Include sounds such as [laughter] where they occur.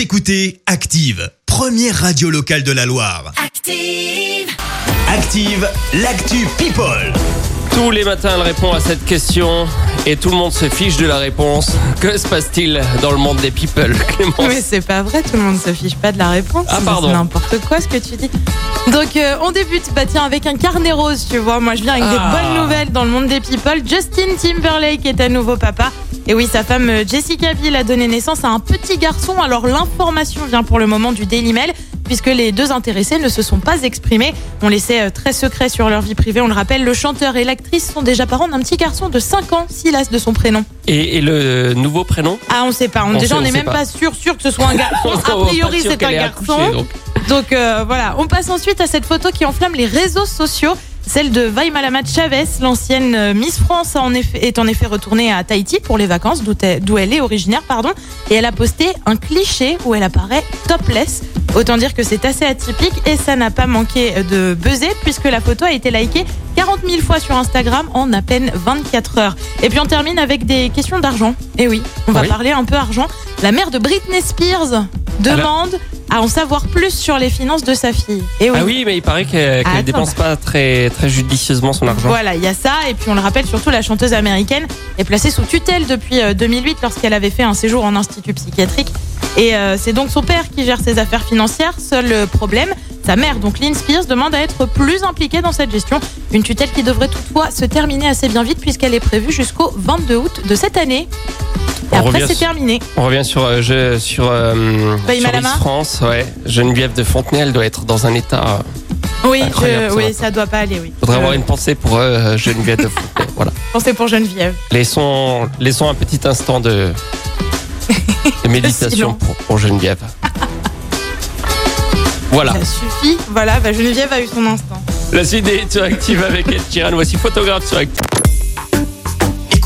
Vous écoutez Active, première radio locale de la Loire. Active. Active, l'actu People. Tous les matins, elle répond à cette question et tout le monde se fiche de la réponse. Que se passe-t-il dans le monde des people, [laughs] Clémence Mais c'est pas vrai, tout le monde se fiche pas de la réponse. Ah, C'est pardon. n'importe quoi ce que tu dis. Donc euh, on débute, bah tiens, avec un carnet rose, tu vois. Moi je viens avec Ah. des bonnes nouvelles dans le monde des people. Justin Timberlake est à nouveau papa. Et oui, sa femme euh, Jessica Biel a donné naissance à un petit garçon. Alors l'information vient pour le moment du Daily Mail, puisque les deux intéressés ne se sont pas exprimés. On laissait euh, très secret sur leur vie privée. On le rappelle, le chanteur et l'actrice sont déjà parents d'un petit garçon de 5 ans, Silas de son prénom. et, et le nouveau prénom? Ah, on sait pas. On, On déjà, sait, on n'est même pas. pas sûr, sûr que ce soit un garçon. [laughs] A priori, c'est un garçon. donc. Donc euh, voilà, on passe ensuite à cette photo qui enflamme les réseaux sociaux. Celle de Vaille Malamat Chavez, l'ancienne euh, Miss France, a en effet- est en effet retournée à Tahiti pour les vacances, d'où elle est originaire, pardon. Et elle a posté un cliché où elle apparaît topless. Autant dire que c'est assez atypique et ça n'a pas manqué de buzzer puisque la photo a été likée 40 000 fois sur Instagram en à peine 24 heures. Et puis on termine avec des questions d'argent. Et oui, on va Oui. parler un peu argent. La mère de Britney Spears demande à en savoir plus sur les finances de sa fille. Et oui. Ah oui, mais il paraît qu'elle qu'elle Attends. dépense pas très, très judicieusement son argent. Voilà, il y a ça. Et puis on le rappelle surtout, la chanteuse américaine est placée sous tutelle depuis euh, 2008 lorsqu'elle avait fait un séjour en institut psychiatrique. Et euh, c'est donc son père qui gère ses affaires financières. Seul euh, problème, sa mère, donc Lynn Spears, demande à être plus impliquée dans cette gestion. Une tutelle qui devrait toutefois se terminer assez bien vite puisqu'elle est prévue jusqu'au 22 août de cette année. Et On après, revient c'est sur- terminé. On revient sur, euh, je- sur, euh, sur Miss France. Ouais. Geneviève de Fontenay, elle doit être dans un état. euh, Oui, Incroyable, je- ça oui, ça doit pas aller, oui. faudrait Euh, avoir une pensée pour euh, Geneviève de Fontenay. voilà. [laughs] pensée pour Geneviève. Laissons, laissons un petit instant de, de [laughs] méditation pour, pour Geneviève. Voilà. Ça suffit. Voilà, bah, Geneviève a eu son instant. La suite des sur Active avec Ed Sheeran. Voici photographe sur Active.